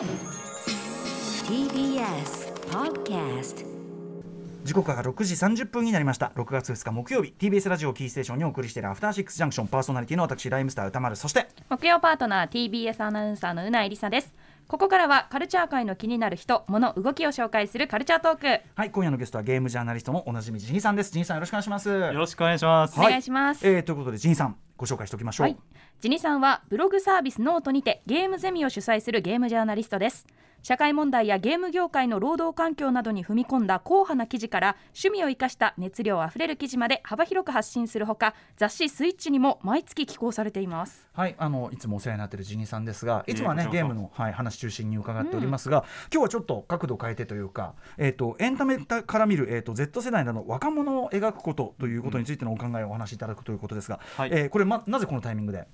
TBS Podcast 時刻は6時30分になりました。6月2日木曜日。TBS ラジオキーステーションにお送りしているアフターシックスジャンクション。パーソナリティの私ライムスター歌丸。そして木曜パートナー TBS アナウンサーのうないりさですここからはカルチャー界の気になる人物動きを紹介するカルチャートーク。はい今夜のゲストはゲームジャーナリストのおなじみジンさんですジンさんよろしくお願いします。よろしくお願いします。お願い。しますえー、ということでジンさんご紹介しておきましょう、はい、ジニさんはブログサービスノートにてゲームゼミを主催するゲームジャーナリストです社会問題やゲーム業界の労働環境などに踏み込んだ硬派な記事から趣味を生かした熱量あふれる記事まで幅広く発信するほか雑誌スイッチにも毎月寄稿されています。はい、あのいつもお世話になっているジニさんですが、いつもはねゲームの、はい、話中心に伺っております。が、今日はちょっと角度を変えてというか、えっ、とエンタメから見るえっ、と Z 世代などの若者を描くことということについてのお考えをお話しいただくということですが、はい。えーこれまなぜこのタイミングで、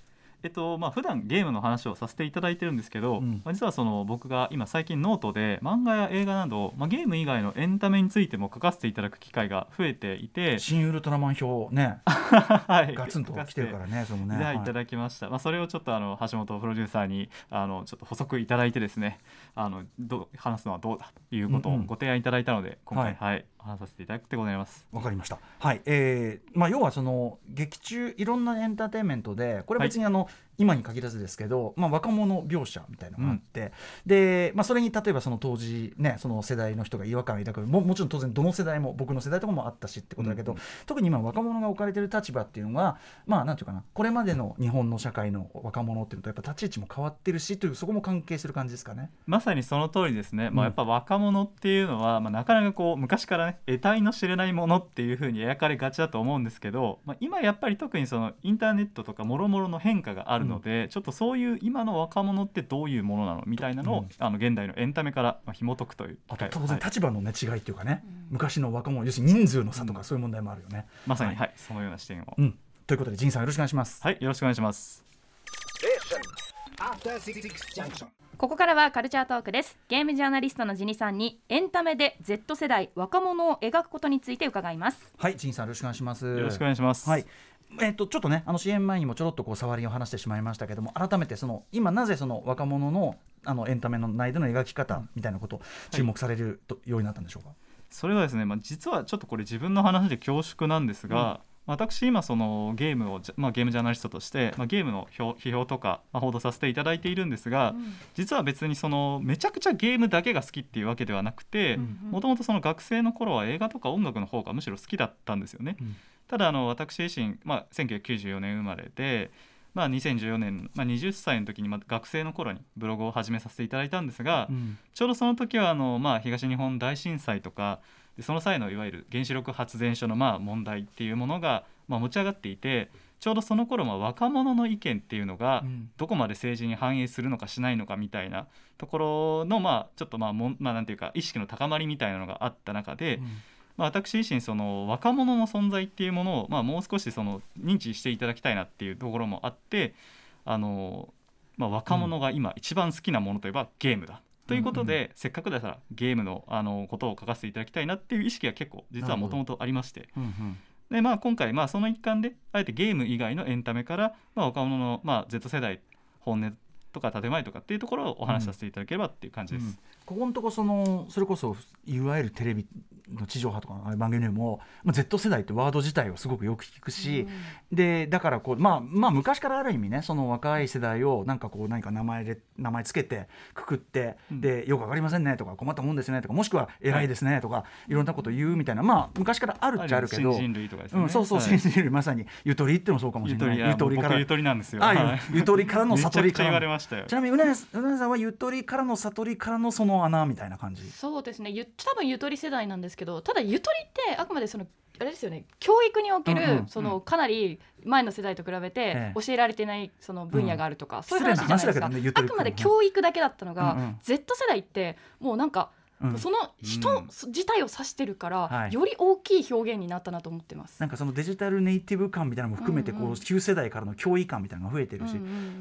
えっとまあ普段ゲームの話をさせていただいてるんですけど、うん。まあ実はその僕が今最近ノートで漫画や映画など、まあ、ゲーム以外のエンタメについても書かせていただく機会が増えていて、シン・ウルトラマン評ね、はい、ガツンと来てるからね、それもね。はいいただきました、まあ、それをちょっとあの橋本プロデューサーにあのちょっと補足いただいてですねあのどう話すのはどうだということをうんうん。ご提案いただいたので、今回、ははい話させていただくでございます。わかりました。はい、えー、まあ要はその劇中いろんなエンターテインメントで、これ別にあの、今に限らずですけど、まあ若者描写みたいなのがあって、で、まあそれに例えばその当時ね、その世代の人が違和感を抱く、ももちろん当然どの世代も僕の世代とかもあったしってことだけど、うんうん特に今若者が置かれてる立場っていうのが、まあなんていうかな、これまでの日本の社会の若者っていうのとやっぱ立ち位置も変わってるしというそこも関係する感じですかね。まさにその通りですね、まうん。あ、やっぱ若者っていうのは、まあ、なかなかこう昔からね得体の知れないものっていうふうに描かれがちだと思うんですけど、まあ、今やっぱり特にそのインターネットとかもろもろの変化があるので、ちょっとそういう今の若者ってどういうものなのみたいなのを、うんあの現代のエンタメからまあ紐解くというあと当然はい立場のね、違いっていうかね、昔の若者要するに人数の差とかうんそういう問題もあるよね。まさに、はいはいそのような視点を、うん、ということで、仁さんよろしくお願いします。はいよろしくお願いします。ここからはカルチャートークですゲームジャーナリストのジニさんにエンタメで Z 世代若者を描くことについて伺いますはい、仁さんよろしくお願いします。よろしくお願いします。はい。えっとちょっとねあの CM 前にもちょろっとこう触りを話してしまいましたけども改めてその今なぜその若者のあのエンタメの内での描き方みたいなことを注目されると、ようになったんでしょうか？それはですね、まあ、実はちょっとこれ自分の話で恐縮なんですが、私今そのゲームをまあ、ゲームジャーナリストとして、まあ、ゲームの評批評とか、まあ、報道させていただいているんですが、実は別にそのめちゃくちゃゲームだけが好きっていうわけではなくてうん。もともとその学生の頃は映画とか音楽の方がむしろ好きだったんですよね。うんただあの私自身、まあ、1994年生まれで、まあ、2014年、まあ、20歳の時にまあ学生の頃にブログを始めさせていただいたんですが、うん。ちょうどその時はあの、まあ、東日本大震災とかでその際のいわゆる原子力発電所のまあ問題っていうものがまあ持ち上がっていてちょうどその頃まあ若者の意見っていうのがうん。どこまで政治に反映するのかしないのかみたいなところのまあちょっとまあもんまあなんていうか意識の高まりみたいなのがあった中で、まあ、私自身その若者の存在っていうものをまあもう少しその認知していただきたいなっていうところもあってあの、まあ、若者が今一番好きなものといえばゲームだ。ということで、せっかくだからゲームのあのことを書かせていただきたいなっていう意識が結構実はもともとありまして。うんうん。で、まあ、今回まあその一環であえてゲーム以外のエンタメから、まあ、若者の、まあ、Z 世代本音とか建前とかっていうところをお話しさせていただければっていう感じです。ここのとこそのそれこそいわゆるテレビの地上波とかの番組でも、まあ、Z 世代ってワード自体をすごくよく聞くし、でだからこう、まあ、まあ昔からある意味ねその若い世代をなんかこう何か名前で名前つけてくくって、うん。でよくわかりませんねとか困ったもんですねとかもしくは偉いですねとか、い、ろんなこと言うみたいなまあ昔からあるっちゃあるけど。新人類とかですね。うん、そうそう、はい。新人類まさに。ゆとりっていうのもそうかもしれない。ゆとりあ僕ゆとりなんですよ。あはい。ゆゆとりからの悟りから。ち。なみにうなやうなやさんはゆとりからの悟りからのその穴みたいな感じ。そうですね。ゆ多分ゆとり世代なんですけどただゆとりってあくまでそのあれですよね教育における、そのかなり前の世代と比べてええ。教えられてないその分野があるとか、そういう話じゃないですか、あくまで教育だけだったのが、Z 世代ってもうなんか、うん。その人うん。自体を指してるから、はい。より大きい表現になったなと思ってます。なんかそのデジタルネイティブ感みたいなのも含めてこう旧世代からの脅威感みたいなのが増えてるし、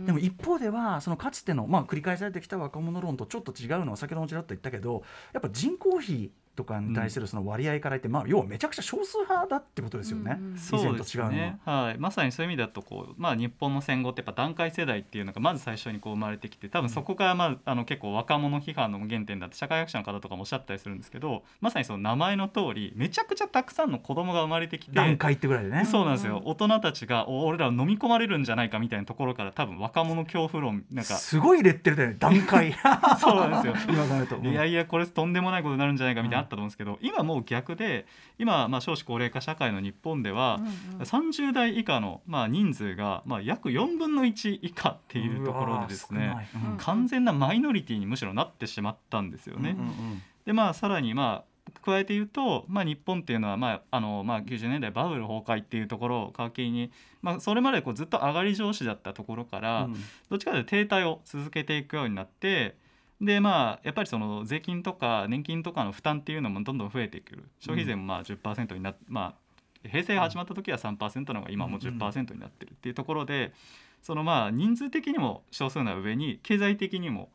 でも一方ではそのかつてのまあ繰り返されてきた若者論とちょっと違うのは先ほどもちらっと言ったけどやっぱ人口比とかに対するその割合から言って、まあ、要はめちゃくちゃ少数派だってことですよね、うんうん。そうですよ以前と違うのね、はい、まさにそういう意味だとこう、まあ、日本の戦後ってやっぱ団塊世代っていうのがまず最初にこう生まれてきて多分そこから、まあ、あの結構若者批判の原点だって社会学者の方とかもおっしゃったりするんですけどまさにその名前の通りめちゃくちゃたくさんの子供が生まれてきて段階ってぐらいでね。そうなんですよ。大人たちがお俺ら飲み込まれるんじゃないかみたいなところから多分若者恐怖論なんかすごいレッテルだよね。段階。そうなんですよ。今考えると、うん。いやいやこれとんでもないことになるんじゃないかみたいなったと思うんですけど、今もう逆で今、まあ、少子高齢化社会の日本では、うんうん。30代以下の、まあ、人数が、まあ、約4分の1以下っていうところでですねうんうん。完全なマイノリティにむしろなってしまったんですよね。うんうんでまあさらにまあ加えて言うと、まあ、日本っていうのは、まああのまあ、90年代バブル崩壊っていうところを皮切りに、まあ、それまでこうずっと上がり調子だったところから、うん。どっちかというと停滞を続けていくようになってでまあやっぱりその税金とか年金とかの負担っていうのもどんどん増えていく消費税もまあ10%になっまあ平成が始まった時は3%のが今もう10%になってるっていうところでそのまあ人数的にも少数な上に経済的にも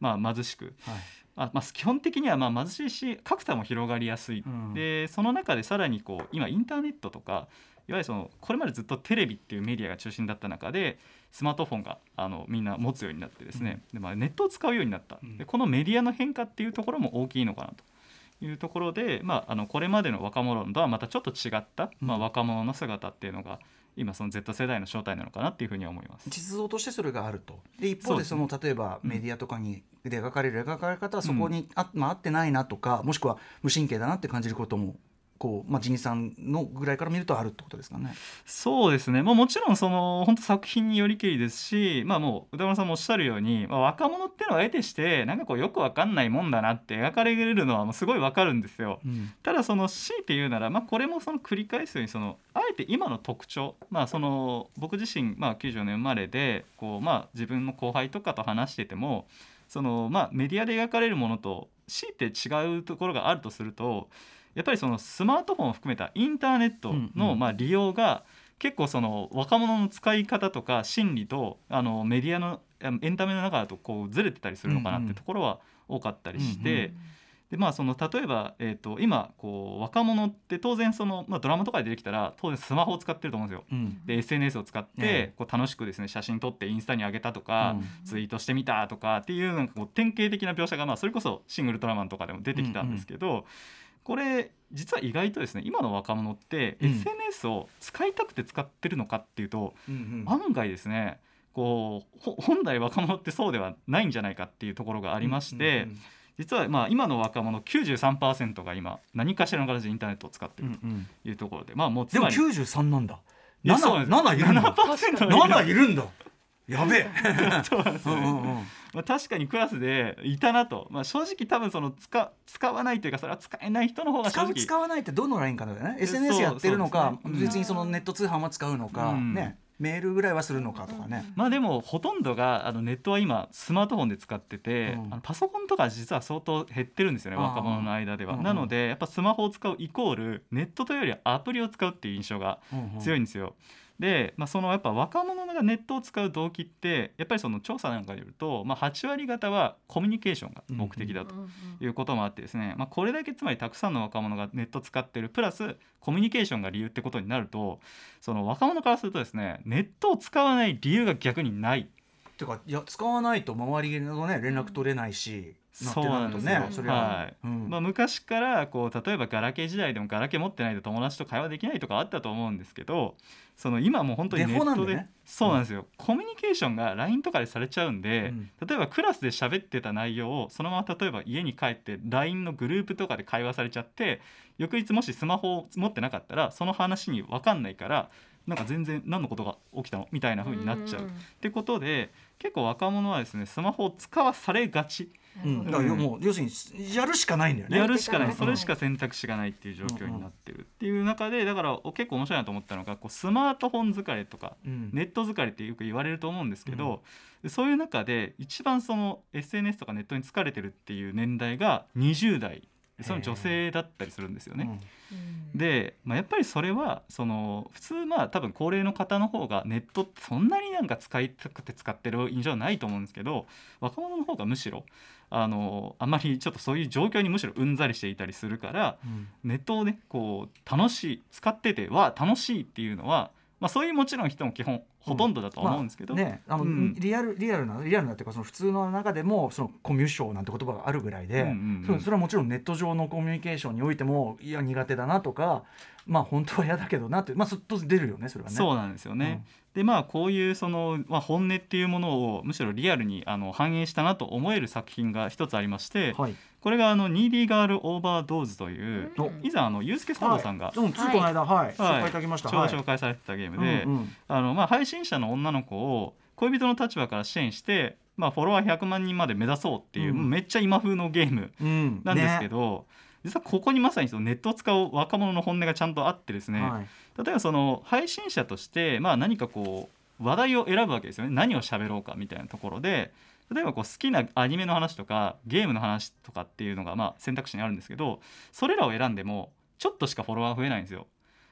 まあ貧しく。はい。あまあ、基本的にはまあ貧しいし格差も広がりやすい、うん。でその中でさらにこう今インターネットとかいわゆるそのこれまでずっとテレビっていうメディアが中心だった中でスマートフォンがあのみんな持つようになってですね、でまあ、ネットを使うようになった、うん。でこのメディアの変化っていうところも大きいのかなというところで、まあ、あのこれまでの若者とはまたちょっと違った、まあ、うん若者の姿っていうのが今その Z 世代の正体なのかなっていうふうには思います。実像としてそれがあると。で一方でその例えばメディアとかにで描かれる描かれ方はそこにあ、まあ、合ってないなとかもしくは無神経だなって感じることもこう、まあ、ジニさんのぐらいから見るとあるってことですかね。そうですね、まあ、もちろんその本当作品によりけりですし、まあ、もう歌丸さんもおっしゃるように、まあ、若者っていうのは得てしてなんかこうよくわかんないもんだなって描かれるのはもうすごいわかるんですよ。ただその強いて言うなら、まあ、これもその繰り返すようにそのあえて今の特徴、まあ、その僕自身、まあ、94年生まれでこう、まあ、自分の後輩とかと話しててもその、まあ、メディアで描かれるものと強いて違うところがあるとするとやっぱりそのスマートフォンを含めたインターネットのまあ利用が結構その若者の使い方とか心理とあのメディアのあエンタメの中だとこうずれてたりするのかなってところは多かったりして。でまあ、その例えば、えー、と今こう若者って当然その、まあ、ドラマとかで出てきたら当然スマホを使ってると思うんですよ。うん。で SNS を使っえてこう楽しくですね写真撮ってインスタに上げたとか、うん。ツイートしてみたとかっていうなんかこう典型的な描写が、まあ、それこそ「シン・グルトラマン」とかでも出てきたんですけど、これ実は意外とですね今の若者ってうん。SNS を使いたくて使ってるのかっていうと、うんうん。案外ですねこうほ本来若者ってそうではないんじゃないかっていうところがありまして、うん実はまあ今の若者93%が今何かしらの形でインターネットを使ってうんるうんというところで、まあもうつでもまり93なんだ。んです。7いるんだ。7%がいる。7いるんだやべえ。そうなんですよね、うんうんうん。まあ、確かにクラスでいたなと、まあ、正直多分その使使わないというかそれは使えない人の方が正直。使う使わないってどのラインかだよね。SNS やってるのかね。別にそのネット通販は使うのか、うん。ね。メールぐらいはするのかとかね、まあでもほとんどがあのネットは今スマートフォンで使ってて、うん。あのパソコンとか実は相当減ってるんですよね若者の間では、うんなのでやっぱスマホを使うイコールネットというよりはアプリを使うっていう印象が強いいんですよ。で、まあ、そのやっぱ若者がネットを使う動機ってやっぱりその調査なんかによると、まあ、8割方はコミュニケーションが目的だということもあってですね、まあ、これだけつまりたくさんの若者がネット使ってるプラスコミュニケーションが理由ってことになるとその若者からするとですねネットを使わない理由が逆にない。てかいや使わないと周りのね連絡取れないし、そうなんですねそれは、はい。うん。まあ、昔からこう例えばガラケー時代でもガラケー持ってないと友達と会話できないとかあったと思うんですけどその今もう本当にネットで、ねそうなんですよ、コミュニケーションが LINE とかでされちゃうんで、うん。例えばクラスで喋ってた内容をそのまま例えば家に帰って LINE のグループとかで会話されちゃって翌日もしスマホを持ってなかったらその話に分かんないからなんか全然何のことが起きたのみたいな風になっちゃう。ってことで結構若者はですねスマホを使わされがち。うん、だからもう要するにやるしかないんだよね。やるしかない。うん。それしか選択肢がないっていう状況になってるっていう中でだから結構面白いなと思ったのがこうスマートフォン疲れとかうん。ネット疲れってよく言われると思うんですけど、そういう中で一番その SNS とかネットに疲れてるっていう年代が20代。でその女性だったりするんですよね。うん。で、まあ、やっぱりそれはその普通まあ多分高齢の方の方がネットってそんなになんか使いたくて使ってる印象はないと思うんですけど若者の方がむしろあのあんまりちょっとそういう状況にむしろうんざりしていたりするからうん。ネットをねこう楽しい使ってては楽しいっていうのは、まあ、そういうもちろん人も基本ほとんどだとは思うんですけど、まあねあの、うん。リアルリアルなリアルなっていうかその普通の中でもそのコミュ障なんて言葉があるぐらいで、うんうんうん。それはもちろんネット上のコミュニケーションにおいてもいや苦手だなとかまあ本当は嫌だけどなってまあそ当然出るよねそれはね。そうなんですよね。でまあこういうその、まあ、本音っていうものをむしろリアルにあの反映したなと思える作品が一つありまして、はい。これがあの「ニーディーガール・オーバードーズ」という、お。以前あのユースケサードさんが、うん、ついこの間、はい、紹介いただきました。はい。ど紹介されてたゲームで、うんうん。あのまあ、配信者の女の子を恋人の立場から支援して、まあ、フォロワー100万人まで目指そうっていう、うん。めっちゃ今風のゲームうん。なんですけねど、実はここにまさにそのネットを使う若者の本音がちゃんとあってですね、はい。例えばその配信者として、まあ、何かこう話題を選ぶわけですよね。何を喋ろうかみたいなところで例えばこう好きなアニメの話とかゲームの話とかっていうのがまあ選択肢にあるんですけどそれらを選んでもちょっとしかフォロワー増えないんですよ。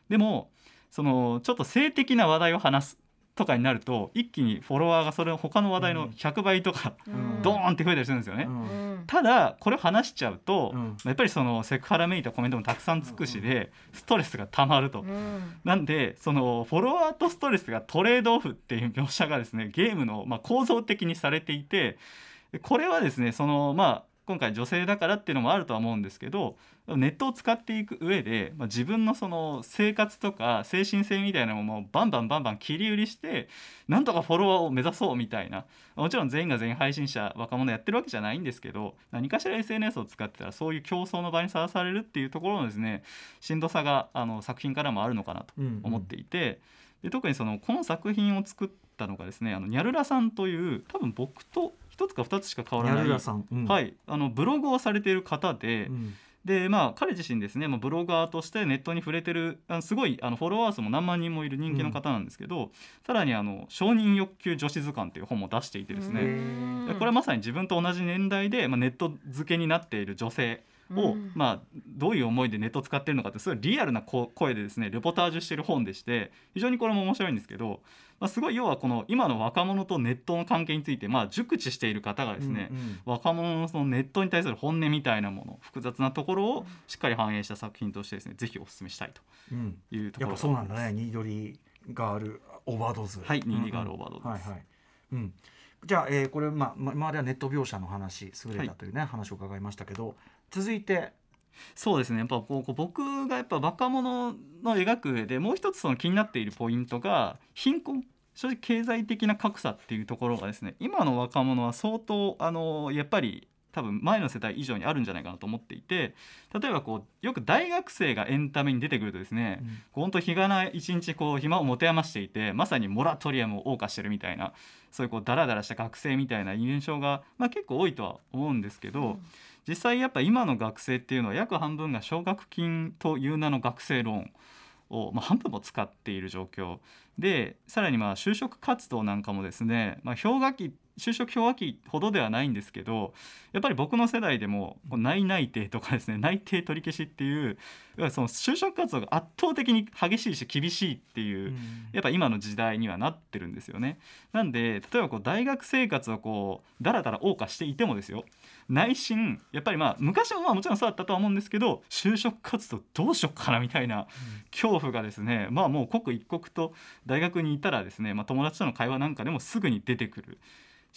でもそのちょっと性的な話題を話すとかになると一気にフォロワーがそれ他の話題の100倍とか、うん。ドーンって増えたりするんですよね。うん。うんただこれを話しちゃうと、うん。やっぱりそのセクハラめいたコメントもたくさんつくしでストレスがたまると。うん。なんでそのフォロワーとストレスがトレードオフっていう描写がですねゲームのまあ構造的にされていてでこれはですねそのまあ今回女性だからっていうのもあるとは思うんですけどネットを使っていく上で、まあ、自分のその生活とか精神性みたいなものをバンバンバンバン切り売りしてなんとかフォロワーを目指そうみたいなもちろん全員が全員配信者若者やってるわけじゃないんですけど何かしら SNS を使ってたらそういう競争の場にさらされるっていうところのですねしんどさがあの作品からもあるのかなとうん。思っていて、で特にそのこの作品を作ったのがですねあのニャルラさんという多分僕と一つか二つしか変わらない。うん。はい、あのブログをされている方で、うん。でまあ彼自身ですね、まあ、ブロガーとしてネットに触れてるあのすごいあのフォロワー数も何万人もいる人気の方なんですけど、さらにあの「承認欲求女子図鑑」という本も出していてですね、これはまさに自分と同じ年代で、まあ、ネット付けになっている女性を、うん。まあ、どういう思いでネットを使っているのかってすごいリアルなこ声でですねレポタージュしている本でして非常にこれも面白いんですけど、まあ、すごい要はこの今の若者とネットの関係について、まあ、熟知している方がですね、うんうん。若者のそのネットに対する本音みたいなもの複雑なところをしっかり反映した作品としてですねぜひお勧めしたいうん。というところやっぱそうなんだね。ニードリーガールオーバードーズ。はいニーディーガールオーバードーズです。はいはい。うん。じゃあ、えーこれ、まあ、ま今まではネット描写の話優れたというね、話を伺いましたけど続いて。そうですね。やっぱこう僕がやっぱ若者の描く上でもう一つその気になっているポイントが貧困。正直経済的な格差っていうところがですね今の若者は相当あのやっぱり多分前の世代以上にあるんじゃないかなと思っていて例えばこうよく大学生がエンタメに出てくるとですね、こう本当日がない一日こう暇を持て余していてまさにモラトリアムを謳歌してるみたいなそういうこうダラダラした学生みたいな印象が、まあ、結構多いとは思うんですけど、実際やっぱ今の学生っていうのは約半分が奨学金という名の学生ローンを、まあ、半分も使っている状況でさらにまあ就職活動なんかもですね、まあ、氷河期就職氷河期ほどではないんですけどやっぱり僕の世代でも内内定とかですね 内定取り消しっていうその就職活動が圧倒的に激しいし厳しいっていう、やっぱ今の時代にはなってるんですよね。なんで例えばこう大学生活をこうだらだら謳歌していてもですよ。内心やっぱりまあ昔もまあもちろんそうだったとは思うんですけど就職活動どうしようかなみたいな恐怖がですねまあもう刻一刻と大学にいたらですね、まあ、友達との会話なんかでもすぐに出てくる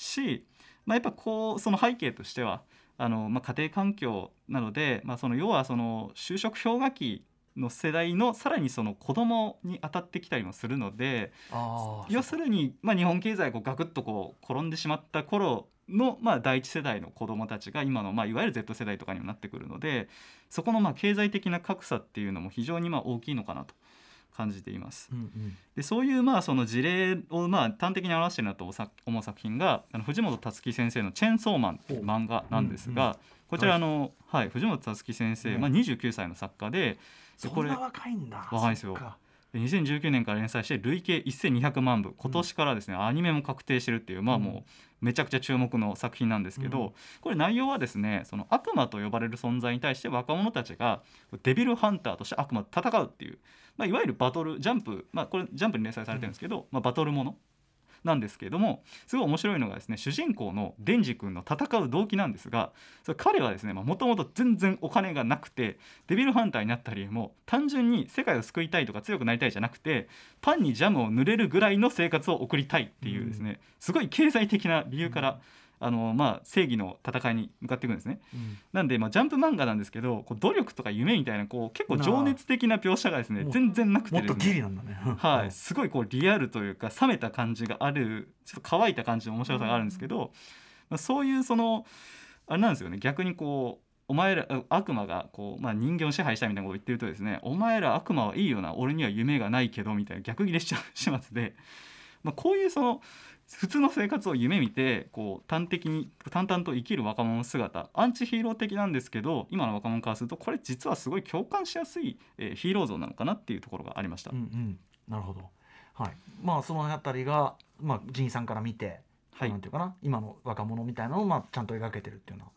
し、まあ、やっぱこうその背景としてはあの、まあ、家庭環境なので、まあ、その要はその就職氷河期の世代のさらにその子供に当たってきたりもするのであ要するに、まあ、日本経済がガクッとこう転んでしまった頃の、まあ、第一世代の子どもたちが今の、まあ、いわゆる Z 世代とかにもなってくるのでそこのまあ経済的な格差っていうのも非常にまあ大きいのかなと感じています。うんうん。でそういうまあその事例をまあ端的に表しているなと思う作品があの藤本つ樹先生の「チェーンソーマン」っていう漫画なんですが、うんうんこちらあの、はい、藤本つ樹先生、ねまあ、29歳の作家ででそんな若いんだ。若いですよ2019年から連載して累計1200万部。今年からですね、アニメも確定してるっていうまあもうめちゃくちゃ注目の作品なんですけど、うん。これ内容はですねその悪魔と呼ばれる存在に対して若者たちがデビルハンターとして悪魔と戦うっていう、まあ、いわゆるバトルジャンプ、まあ、これジャンプに連載されてるんですけど、まあ、バトルものなんですけれどもすごい面白いのがですね主人公のデンジ君の戦う動機なんですがそれ彼はですねもともと全然お金がなくてデビルハンターになった理由も単純に世界を救いたいとか強くなりたいじゃなくてパンにジャムを塗れるぐらいの生活を送りたいっていうですね、すごい経済的な理由から、あのまあ、正義の戦いに向かっていくんですね。うん。なんで、まあ、ジャンプ漫画なんですけどこう努力とか夢みたいなこう結構情熱的な描写がですね全然なくてもっとギリなんだね。はい、すごいこうリアルというか冷めた感じがあるちょっと乾いた感じの面白さがあるんですけど、まあ、そういうそのあれなんですよね。逆にこうお前らあ悪魔がこう、まあ、人間を支配したいみたいなことを言ってるとですねお前ら悪魔はいいよな。俺には夢がないけどみたいな逆ギレしちゃう始末で、まあ、こういうその普通の生活を夢見てこう端的に淡々と生きる若者の姿アンチヒーロー的なんですけど今の若者からするとこれ実はすごい共感しやすい、えーヒーロー像なのかなっていうところがありました。うんうん、なるほど。はい。まあそのあたりがまあジンさんから見て、はいなんていうかな今の若者みたいなのをまあちゃんと描けてるっていうのは。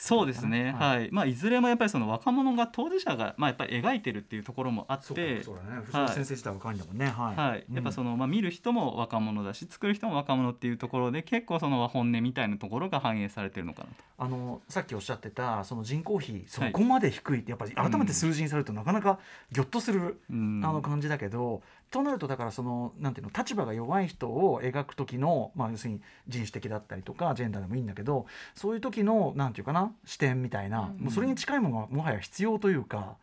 そうですね、ははいまあ、いずれもやっぱりその若者が当事者が、まあ、やっぱり描いてるっていうところもあってかそうだね。はい藤先生自体は若いんだもんね。はい。はい、やっぱその、まあ、見る人も若者だし作る人も若者っていうところで結構その本音みたいなところが反映されてるのかなと。あのさっきおっしゃってたその人口比そはいこまで低いってやっぱり改めて数字にされるとなかなかギョッとする、うんあの感じだけどとなるとだからそのなんていうの立場が弱い人を描く時の、まあ、要するに人種的だったりとかジェンダーでもいいんだけどそういう時のなんていうかな視点みたいな、うんもうそれに近いものがもはや必要というか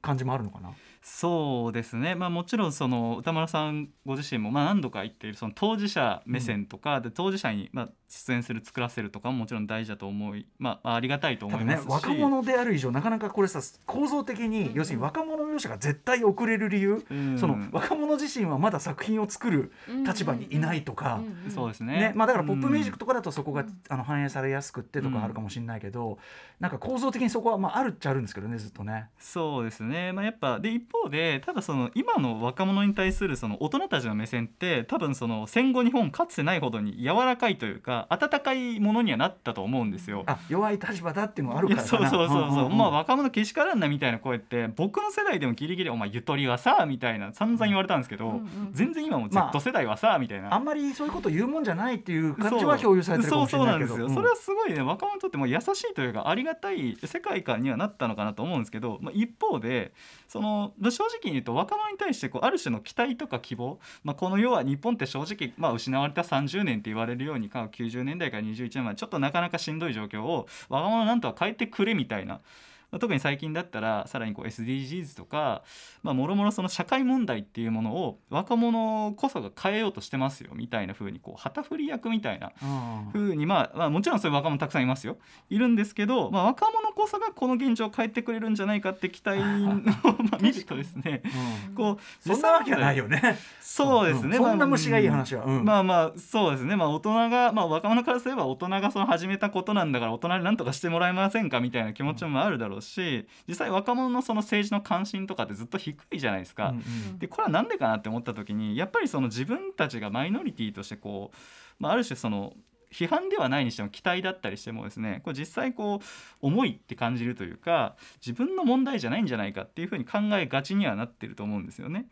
感じもあるのかな？そうですね、まあ、もちろんその歌丸さんご自身もまあ何度か言っているその当事者目線とか、で当事者にまあ出演する作らせるとかももちろん大事だと思い、まあ、ありがたいと思いますし、若者である以上なかなかこれさ構造的に、うん。要するに若者描写が絶対遅れる理由、うん。その若者自身はまだ作品を作る立場にいないとか、そうですね。ねまあ、だからポップミュージックととかだとそこが、あの反映されやすくってとかあるかもしれないけど、なんか構造的にそこはまああるっちゃあるんですけどねずっとね。そうですね、まあ、やっぱで一方でただその今の若者に対するその大人たちの目線って多分その戦後日本かつてないほどに柔らかいというか温かいものにはなったと思うんですよ。あ弱い立場だっていうのがあるからそうそうそう、んんん。まあ若者けしからんなみたいな声って僕の世代でもギリギリ「お前ゆとりはさ」みたいな散々言われたんですけど、うんうん全然今もまあ Z 世代はさみたいな。あんまりそういうこと言うもんじゃないっていう感じは共有されてるかもしれないけど。そうそうなんですよ、それはすごいね若者にとっても優しいというかありがたい世界観にはなったのかなと思うんですけど、まあ、一方でその正直に言うと若者に対してこうある種の期待とか希望、まあ、この世は日本って正直、まあ、失われた30年って言われるようにか90年代から21年までちょっとなかなかしんどい状況を若者なんとか変えてくれみたいな。まあ特に最近だったらさらにこう SDGs とかまあもろもろその社会問題っていうものを若者こそが変えようとしてますよみたいな風にこう旗振り役みたいなうんふうに、まあ、まあもちろんそういう若者たくさんいますよ。いるんですけど、まあ、若者こそがこの現状を変えてくれるんじゃないかって期待を まあ見るとですね。うん。こうそんなわけはないよね。そうですね、ん。まあそんな虫がいい話は。うん。まあまあそうですね。まあ大人が、まあ、若者からすれば大人がその始めたことなんだから大人に何とかしてもらえませんかみたいな気持ちもあるだろうし実際若者のその政治の関心とかってずっと低いじゃないですか。うんうんでこれは何でかなって思った時にやっぱりその自分たちがマイノリティとしてこう、まあ、ある種その批判ではないにしても期待だったりしてもですねこれ実際こう重いって感じるというか自分の問題じゃないんじゃないかっていうふうに考えがちにはなってると思うんですよね。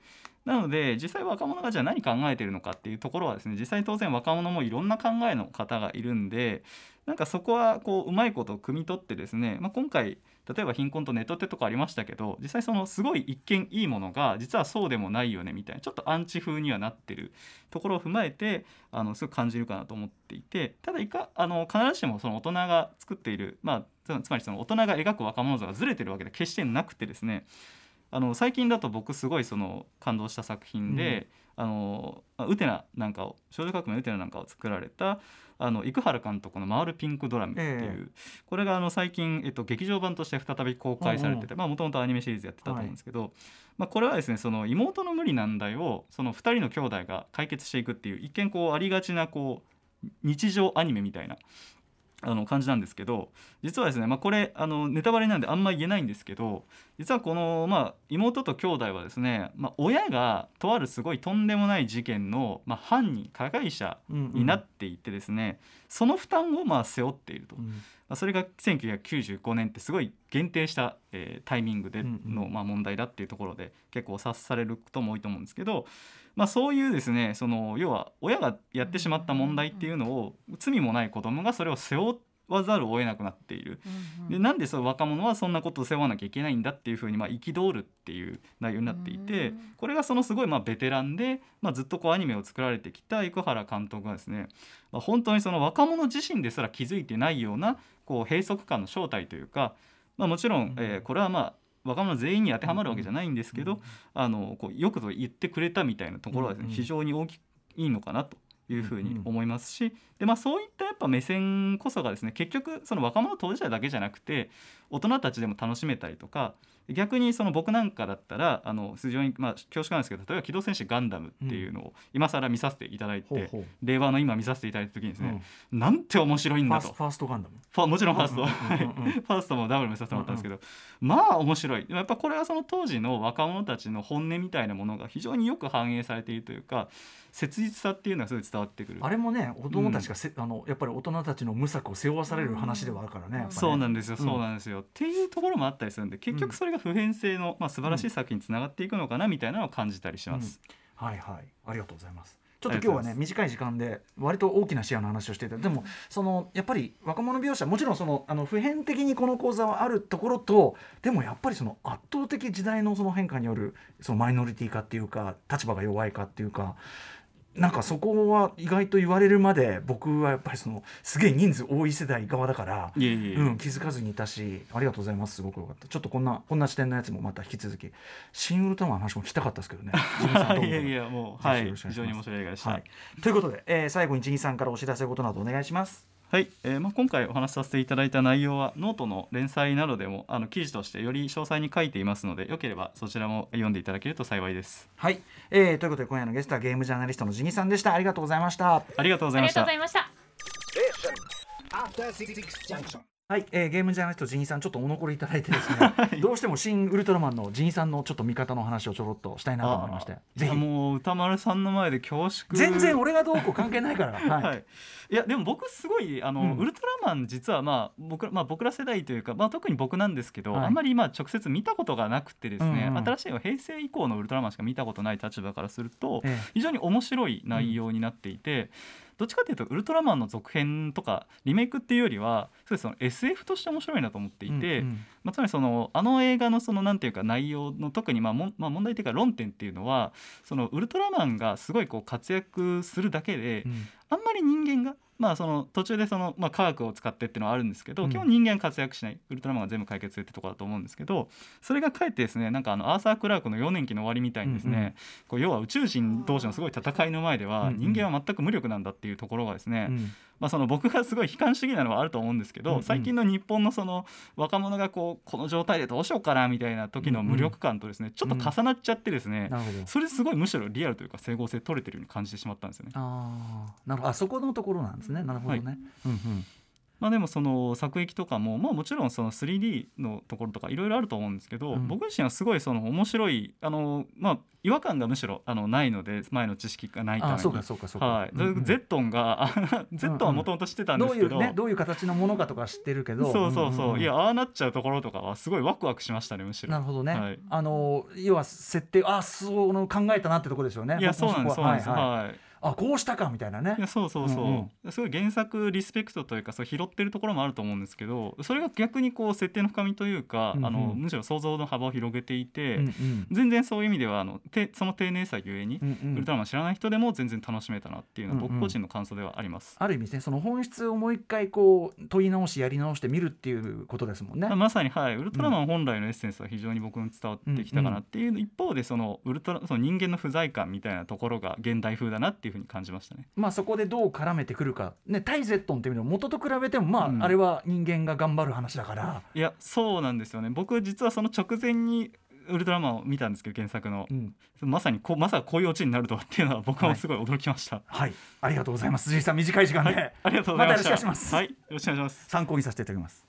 なので実際若者がじゃあ何考えてるのかっていうところはですね実際当然若者もいろんな考えの方がいるんでなんかそこはこううまいことを汲み取ってですね、まあ、今回例えば貧困とネットテとかありましたけど実際そのすごい一見いいものが実はそうでもないよねみたいなちょっとアンチ風にはなってるところを踏まえてあのすごく感じるかなと思っていてただいかあの必ずしもその大人が作っている、まあ、つつまりその大人が描く若者像がずれてるわけで決してなくてですねあの最近だと僕すごいその感動した作品で、あのまあウテナなんかを少女革命ウテナなんかを作られたあの生原監督の「回るピンクドラム」っていう、これがあの最近、えっと、劇場版として再び公開されててもともとアニメシリーズやってたと思うんですけど、まあ、これはですねその妹の無理難題をその2人の兄弟が解決していくっていう一見こうありがちなこう日常アニメみたいなあの感じなんですけど実はですね、まあ、これあのネタバレなんであんま言えないんですけど実はこの、まあ、妹と兄弟はですね、まあ、親がとあるすごいとんでもない事件の、まあ、犯人加害者になっていてですね、その負担をまあ背負っていると、まあ、それが1995年ってすごい限定した、えータイミングでうんの、まあ、問題だっていうところで結構察されることも多いと思うんですけど、まあ、そういうですねその要は親がやってしまった問題っていうのを罪もない子供がそれを背負わざるを得なくなっている。でなんでその若者はそんなことを背負わなきゃいけないんだっていうふうにまあ憤るっていう内容になっていてうんこれがそのすごいまあベテランで、まあ、ずっとこうアニメを作られてきた生原監督がですね、まあ、本当にその若者自身ですら気づいてないようなこう閉塞感の正体というか、まあ、もちろん、えーこれはまあ若者全員に当てはまるわけじゃないんですけど、あのこうよくぞ言ってくれたみたいなところはですね、非常に大きいのかなというふうに思いますし、でまあ、そういったやっぱ目線こそがですね結局その若者当事者だけじゃなくて大人たちでも楽しめたりとか逆にその僕なんかだったらあの非常にまあ恐縮なんですけど例えば「機動戦士ガンダム」っていうのを今更見させていただいて、ほうほう。令和の今見させていただいた時にですうん。ね、なんて面白いんだと。ファーストガンダム。ファもちろんファースト、ファーストもダブル見させてもらったんですけど、まあ面白い。やっぱこれはその当時の若者たちの本音みたいなものが非常によく反映されているというか切実さっていうのがすごい伝わってくる。あれもね子供たちがせ、あのやっぱり大人たちの無策を背負わされる話ではあるからね。ね。そうなんですよ、うん。そうなんですよ。っていうところもあったりするんで結局それが普遍性の、まあ、素晴らしい作品につながっていくのかなみたいなのを感じたりします。はいはい。ありがとうございます。ちょっと今日はね短い時間で割と大きな視野の話をしていたでもそのやっぱり若者描写もちろんそのあの普遍的にこの講座はあるところとでもやっぱりその圧倒的時代のその変化によるそのマイノリティ化っていうか立場が弱いかっていうかなんかそこは意外と言われるまで僕はやっぱりそのすげえ人数多い世代側だからいえいえ、うん、気づかずにいたしありがとうございます。すごくよかった。ちょっとこんなこんな視点のやつもまた引き続き。シン・ウルトラマンの話も聞きたかったですけどね。いぞ。やいやもうはい。非常に面白い映画でした。はい、ということで、えー最後にジニーさんからお知らせことなどお願いします。はい、えーまあ、今回お話しさせていただいた内容はノートの連載などでもあの記事としてより詳細に書いていますのでよければそちらも読んでいただけると幸いですはい、えーということで今夜のゲストはゲームジャーナリストのジニーさんでした。ありがとうございました。ありがとうござありいましたはい、えーゲームジャーナリストジニーさんちょっとお残りいただいてですね、どうしても新ウルトラマンのジニーさんのちょっと見方の話をちょろっとしたいなと思いまして、いぜひ。やもう歌丸さんの前で恐縮全然俺がどうこう関係ないから。はい。はい、いやでも僕すごいあの、うんウルトラマン実はまあ僕,、まあ、僕ら世代というか、まあ、特に僕なんですけど、はいあんまりまあ直接見たことがなくてですね、うんうん新しいのは平成以降のウルトラマンしか見たことない立場からすると、ええ非常に面白い内容になっていて。どっちかというとウルトラマンの続編とかリメイクっていうよりはそうですその SF として面白いなと思っていて、うんうん。まあ、つまりそのあの映画のそのなんていうか内容の特にまあもん、まあ、問題というか論点っていうのはそのウルトラマンがすごいこう活躍するだけで、うんあんまり人間が、まあ、その途中でその、まあ、科学を使ってっていうのはあるんですけど、うん。基本人間活躍しないウルトラマンが全部解決するってところだと思うんですけどそれがかえってですねなんかあのアーサー・クラークの4年期の終わりみたいにですね、うんうん。こう要は宇宙人同士のすごい戦いの前ではうん。うん。人間は全く無力なんだっていうところがですね、うんまあ、その僕がすごい悲観主義なのはあると思うんですけど、最近の日本のその若者がこうこの状態でどうしようかなみたいな時の無力感とですね、ちょっと重なっちゃってですね。それすごいむしろリアルというか整合性取れてるように感じてしまったんですよね。ああ、なるほど。あそこのところなんですね。なるほどね。はいうんうん。まあ、でもその作劇とかも、まあ、もちろんその 3D のところとかいろいろあると思うんですけど、うん。僕自身はすごいその面白いあの、まあ、違和感がむしろあのないので前の知識がないためにあー、そうかそうかそうか。はい、うんうん。ゼットンがあ ゼットンはもともと知ってたんですけど、どういうねどういう形のものかとか知ってるけど。そうそうそう,、んんん。いやああなっちゃうところとかはすごいワクワクしましたねむしろ。なるほどね、はい。あの要は設定あそうの考えたなってとこですよね。いやそうなんですそうなんです。はいはい。はいあこうしたかみたいなね。いやそうそうそう、うんすごい原作リスペクトというかそう拾ってるところもあると思うんですけどそれが逆にこう設定の深みというか、うんうん。あのむしろ想像の幅を広げていて、うんうん。全然そういう意味ではあのてその丁寧さゆえに、うんうん。ウルトラマン知らない人でも全然楽しめたなっていうのはうんうん。僕個人の感想ではあります。ある意味ねその本質をもう一回こう問い直しやり直してみるっていうことですもんね。まさにはい。ウルトラマン本来のエッセンスは非常に僕に伝わってきたかなっていう一方でそのウルトラその人間の不在感みたいなところが現代風だなっていうふうに感じましたね。まあそこでどう絡めてくるか、ね、対ゼットンっていうのは元と比べてもまあ、うん。あれは人間が頑張る話だから。いやそうなんですよね。僕実はその直前にウルトラマンを見たんですけど原作の、うん。まさにこうまさかこういうオチになるとはっていうのは僕もすごい驚きました、はい。ありがとうございます。辻井さん短い時間で、ありがとうございました。またよろしくお願いします。はい。よろしくお願いします。参考にさせていただきます